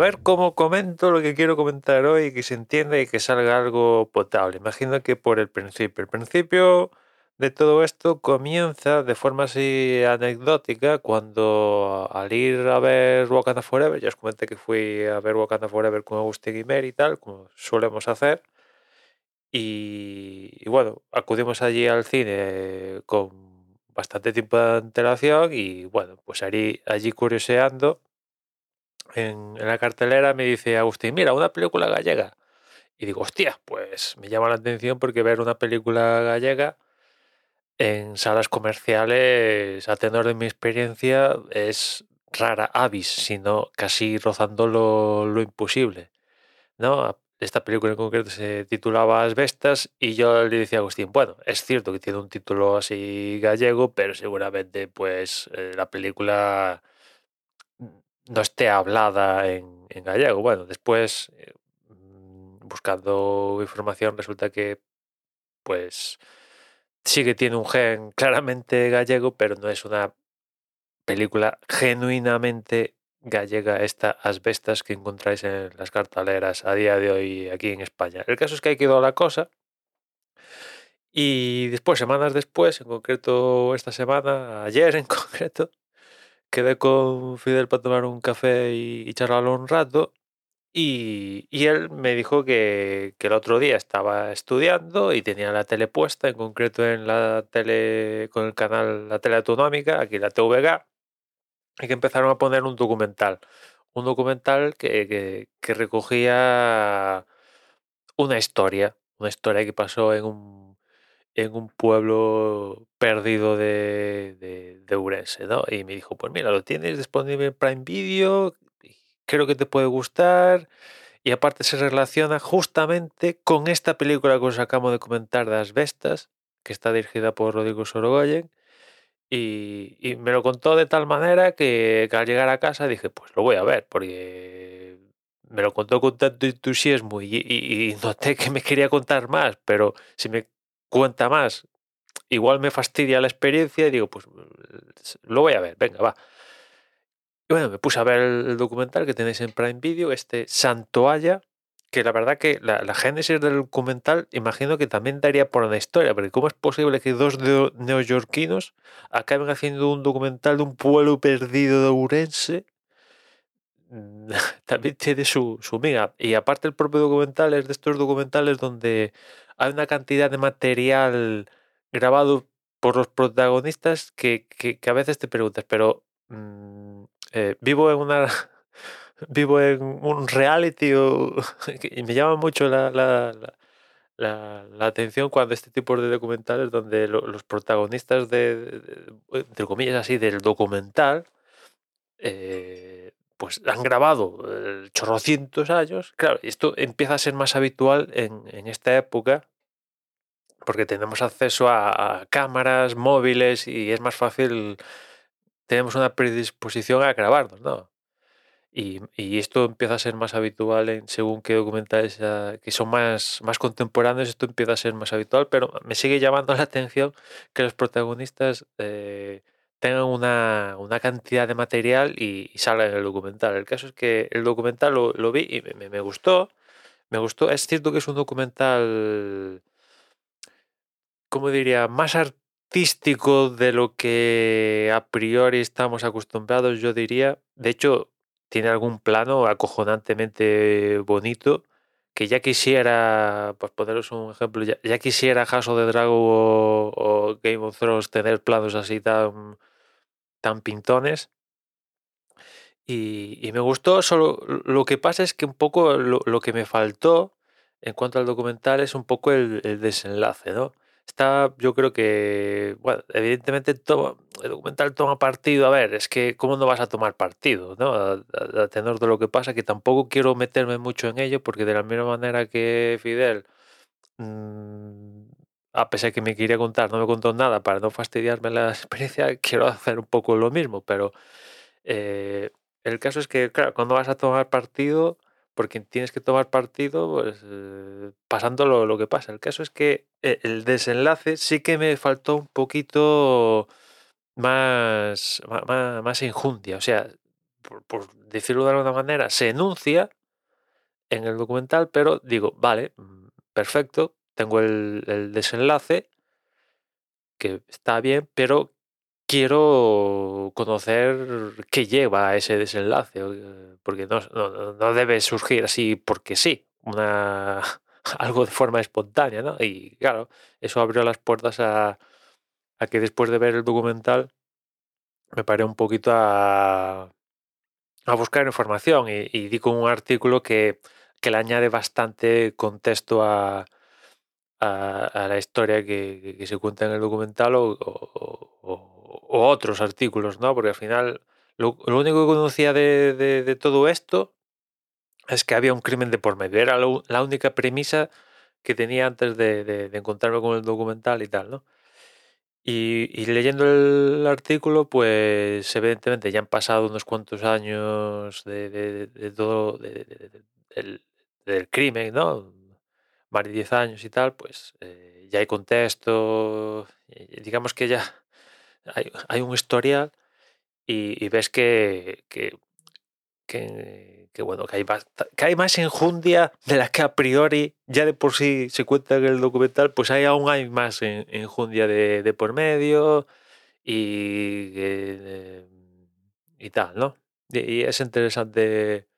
ver cómo comento lo que quiero comentar hoy, que se entienda y que salga algo potable. Imagino que por el principio. El principio de todo esto comienza de forma así anecdótica cuando al ir a ver Wakanda Forever, ya os comenté que fui a ver Wakanda Forever con Agustín Mary y tal, como solemos hacer. Y, y bueno, acudimos allí al cine con bastante tiempo de antelación y bueno, pues allí, allí curioseando en, la cartelera me dice Agustín, mira, una película gallega. Y digo, hostia, pues me llama la atención porque ver una película gallega en salas comerciales, a tenor de mi experiencia, es rara avis, sino casi rozando lo, imposible. ¿no? Esta película en concreto se titulaba Asbestas y yo le decía a Agustín, bueno, es cierto que tiene un título así gallego, pero seguramente pues eh, la película no esté hablada en, en gallego. Bueno, después, eh, mm, buscando información, resulta que pues sí que tiene un gen claramente gallego, pero no es una película genuinamente gallega esta asbestas que encontráis en las carteleras a día de hoy aquí en España. El caso es que ahí quedó la cosa. Y después, semanas después, en concreto esta semana, ayer en concreto, quedé con Fidel para tomar un café y, y charlarlo un rato. Y, y él me dijo que, que el otro día estaba estudiando y tenía la tele puesta, en concreto en la tele, con el canal, la tele autonómica, aquí la TVG, y que empezaron a poner un documental. Un documental que, que, que recogía una historia, una historia que pasó en un, en un pueblo perdido de, de, de Urense, ¿no? Y me dijo, pues mira, lo tienes disponible en Prime Video, creo que te puede gustar. Y aparte se relaciona justamente con esta película que os acabo de comentar de Asbestas, que está dirigida por Rodrigo Sorogoyen. Y, y me lo contó de tal manera que, que al llegar a casa dije, pues lo voy a ver, porque me lo contó con tanto entusiasmo y, y- y noté que me quería contar más, pero si me cuenta más, igual me fastidia la experiencia y digo, pues lo voy a ver, venga, va. Y bueno, me puse a ver el, documental que tenéis en Prime Video, este Santoalla, que la verdad que la, génesis del documental imagino que también daría por una historia, porque ¿cómo es posible que dos neo- neoyorquinos acaben haciendo un documental de un pueblo perdido de Ourense? Mm, También tiene su, su miga. Y aparte el propio documental es de estos documentales donde hay una cantidad de material grabado por los protagonistas que, que, a veces te preguntas, pero mm, eh, vivo en una vivo en un reality o- y me llama mucho la, la, la, atención cuando este tipo de documentales donde lo- los protagonistas de- entre comillas así del documental eh, pues han grabado eh, chorrocientos años. Claro esto empieza a ser más habitual en, en esta época porque tenemos acceso a, cámaras móviles y es más fácil tenemos una predisposición a grabarnos no y, y esto empieza a ser más habitual en según qué documentales ah, que son más, más contemporáneos, esto empieza a ser más habitual, pero me sigue llamando la atención que los protagonistas eh, tengan una, una cantidad de material y, y salgan en el documental. El caso es que el documental lo, vi y me- gustó. Me gustó. Es cierto que es un documental, ¿cómo diría? Más artístico de lo que a priori estamos acostumbrados, yo diría. De hecho, tiene algún plano acojonantemente bonito que ya quisiera, pues poneros un ejemplo, ya, ya quisiera House of the Dragon o, o Game of Thrones tener planos así tan, tan pintones. Y, y me gustó, solo lo que pasa es que un poco lo, lo que me faltó en cuanto al documental es un poco el, desenlace, ¿no? Está, yo creo que, bueno, evidentemente toma- el documental toma partido, a ver, es que cómo no vas a tomar partido, ¿no? A, tenor de lo que pasa, que tampoco quiero meterme mucho en ello, porque de la misma manera que Fidel, mm, a pesar que me quería contar, no me contó nada para no fastidiarme la experiencia, quiero hacer un poco lo mismo, pero eh, el caso es que, claro, cuando vas a tomar partido, porque tienes que tomar partido, pues eh, pasando lo, que pasa. El caso es que eh, el desenlace sí que me faltó un poquito más, ma- más, enjundia. O sea, por, decirlo de alguna manera, se enuncia en el documental, pero digo, vale, mm, perfecto, tengo el, desenlace, que está bien, pero quiero conocer qué lleva a ese desenlace, porque no, no, debe surgir así porque sí, algo de forma espontánea, ¿no? Y claro, eso abrió las puertas a, que después de ver el documental me paré un poquito a, a buscar información y, di con un artículo que, que, le añade bastante contexto a, a, la historia que, que, se cuenta en el documental o, o, otros artículos, ¿no? Porque al final lo, único que conocía de, de, todo esto es que había un crimen de por medio. Era la única premisa que tenía antes de, de encontrarme con el documental y tal, ¿no? Y, leyendo el artículo, pues evidentemente ya han pasado unos cuantos años de, todo del, crimen, ¿no? Más de 10 años y tal, pues eh, ya hay contexto, eh, digamos que ya hay, un historial y, ves que, que, que, bueno, que hay, que hay más enjundia de la que a priori ya de por sí se cuenta en el documental, pues hay aún hay más enjundia de, de por medio y, eh, y tal, ¿no? Y, es interesante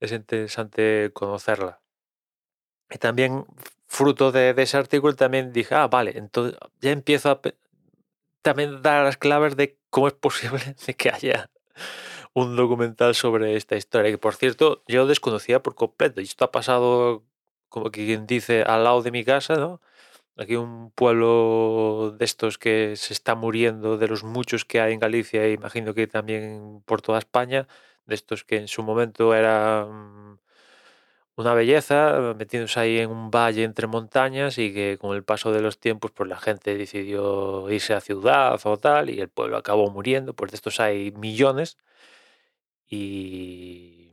es interesante conocerla. Y también fruto de, ese artículo también dije, ah, vale, entonces ya empiezo a también dar las claves de cómo es posible que haya un documental sobre esta historia, que por cierto yo desconocía por completo. Y esto ha pasado, como quien dice, al lado de mi casa, ¿no? Aquí un pueblo de estos que se está muriendo, de los muchos que hay en Galicia, e imagino que también por toda España, de estos que en su momento era una belleza, metiéndose ahí en un valle entre montañas y que con el paso de los tiempos pues la gente decidió irse a ciudad o tal y el pueblo acabó muriendo, pues de estos hay millones y,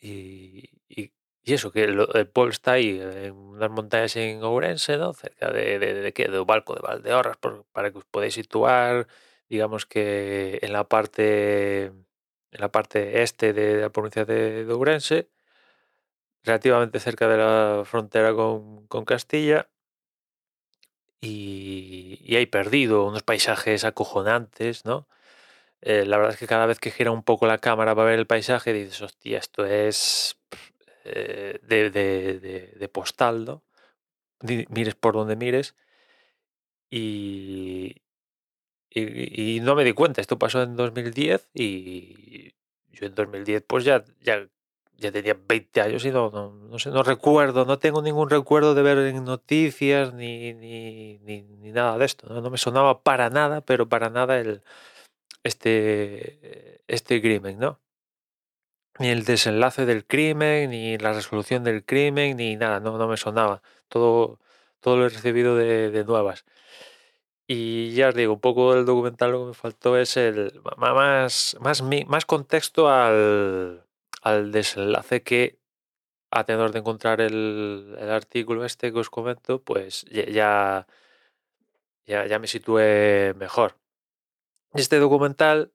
y, y, eso, que el, pueblo está ahí, en unas montañas en Ourense, ¿no? cerca de, de, de, de, de de Valdeorras, para que os podáis situar, digamos que en la parte, en la parte este de, la provincia de, Ourense, relativamente cerca de la frontera con, con Castilla, y, y, hay perdido unos paisajes acojonantes, ¿no? Eh, la verdad es que cada vez que gira un poco la cámara para ver el paisaje dices, hostia, esto es eh, de, postal, ¿no? Mires por donde mires. Y, y, no me di cuenta, esto pasó en 2010 y yo en 2010 pues ya, ya tenía 20 años y no, no, sé, no recuerdo, no tengo ningún recuerdo de ver noticias ni, ni, ni, nada de esto, ¿no? no me sonaba para nada, pero para nada el, este, este crimen, ¿no? Ni el desenlace del crimen, ni la resolución del crimen, ni nada, no, no me sonaba. Todo, todo lo he recibido de, nuevas. Y ya os digo, un poco del documental lo que me faltó es el más, más, más contexto al, al desenlace que a tenor de encontrar el, el, artículo este que os comento, pues ya, ya, me situé mejor. Este documental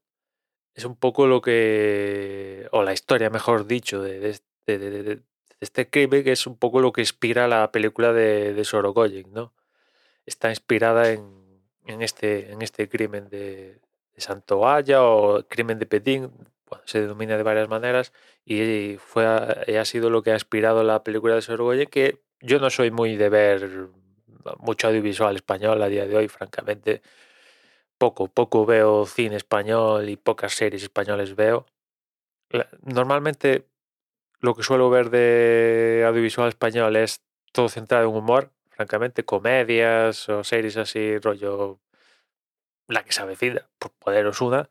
es un poco lo que, o la historia, mejor dicho, de, de, este crimen, que es un poco lo que inspira la película de, de Sorogoyen, ¿no? Está inspirada en, en, este, en este crimen de, Aya o crimen de Petín, se denomina de varias maneras, y fue, ha sido lo que ha inspirado la película de Sorogoyen, que yo no soy muy de ver mucho audiovisual español a día de hoy, francamente poco, poco veo cine español y pocas series españoles veo. Normalmente lo que suelo ver de audiovisual español es todo centrado en humor, francamente, comedias o series así, rollo la que se avecina, por poderos una,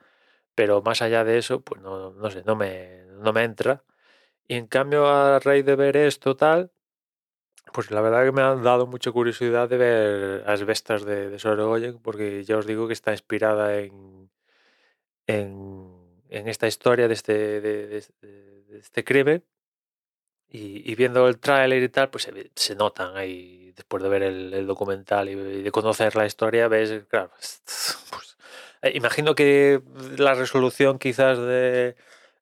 pero más allá de eso, pues no, no sé, no me, no me entra. Y en cambio, a raíz de ver esto tal, pues la verdad que me han dado mucha curiosidad de ver las bestas de, de Sorogoyen, porque ya os digo que está inspirada en, en, esta historia de este, de, este crimen. Y, viendo el tráiler y tal, pues se, notan ahí, después de ver el, documental y, de conocer la historia, ves, claro, pues, Eh, imagino que la resolución quizás de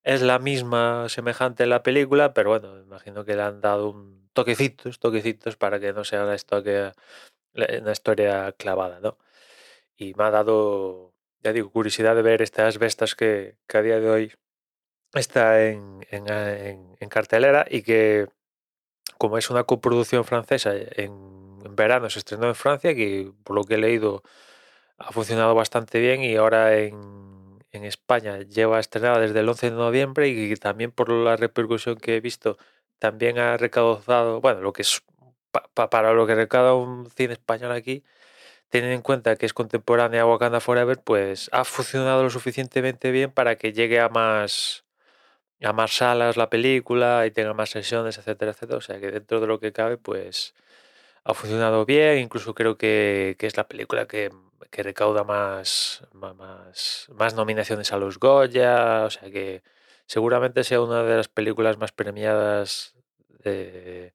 es la misma, semejante en la película, pero bueno, imagino que le han dado un toquecitos, toquecitos para que no sea una historia, una historia clavada, ¿no? Y me ha dado, ya digo, curiosidad de ver estas bestas que, que a día de hoy está en, en, en, en cartelera y que como es una coproducción francesa, en, en verano se estrenó en Francia, que por lo que he leído ha funcionado bastante bien y ahora en, España lleva estrenada desde el 11 de noviembre y también por la repercusión que he visto también ha recaudado, bueno, lo que es pa, pa, para lo que recauda un cine español aquí, teniendo en cuenta que es contemporánea a Wakanda Forever, pues ha funcionado lo suficientemente bien para que llegue a más a más salas la película y tenga más sesiones, etcétera, etcétera. O sea que dentro de lo que cabe, pues ha funcionado bien. Incluso creo que, que es la película que, que recauda más, más, más nominaciones a los Goya. O sea que seguramente sea una de las películas más premiadas en,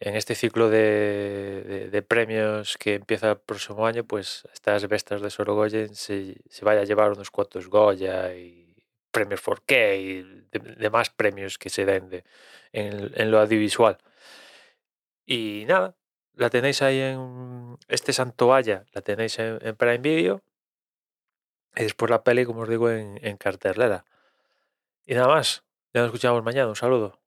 en, este ciclo de, premios que empieza el próximo año, pues estas bestas de Sorogoyen se, se vaya a llevar unos cuantos Goya y premios 4K y demás premios que se den de, en, en, lo audiovisual. Y nada, la tenéis ahí en este Santoalla, la tenéis en, en Prime Video. Y después la peli, como os digo, en, en cartelera. Y nada más, ya nos escuchamos mañana. Un saludo.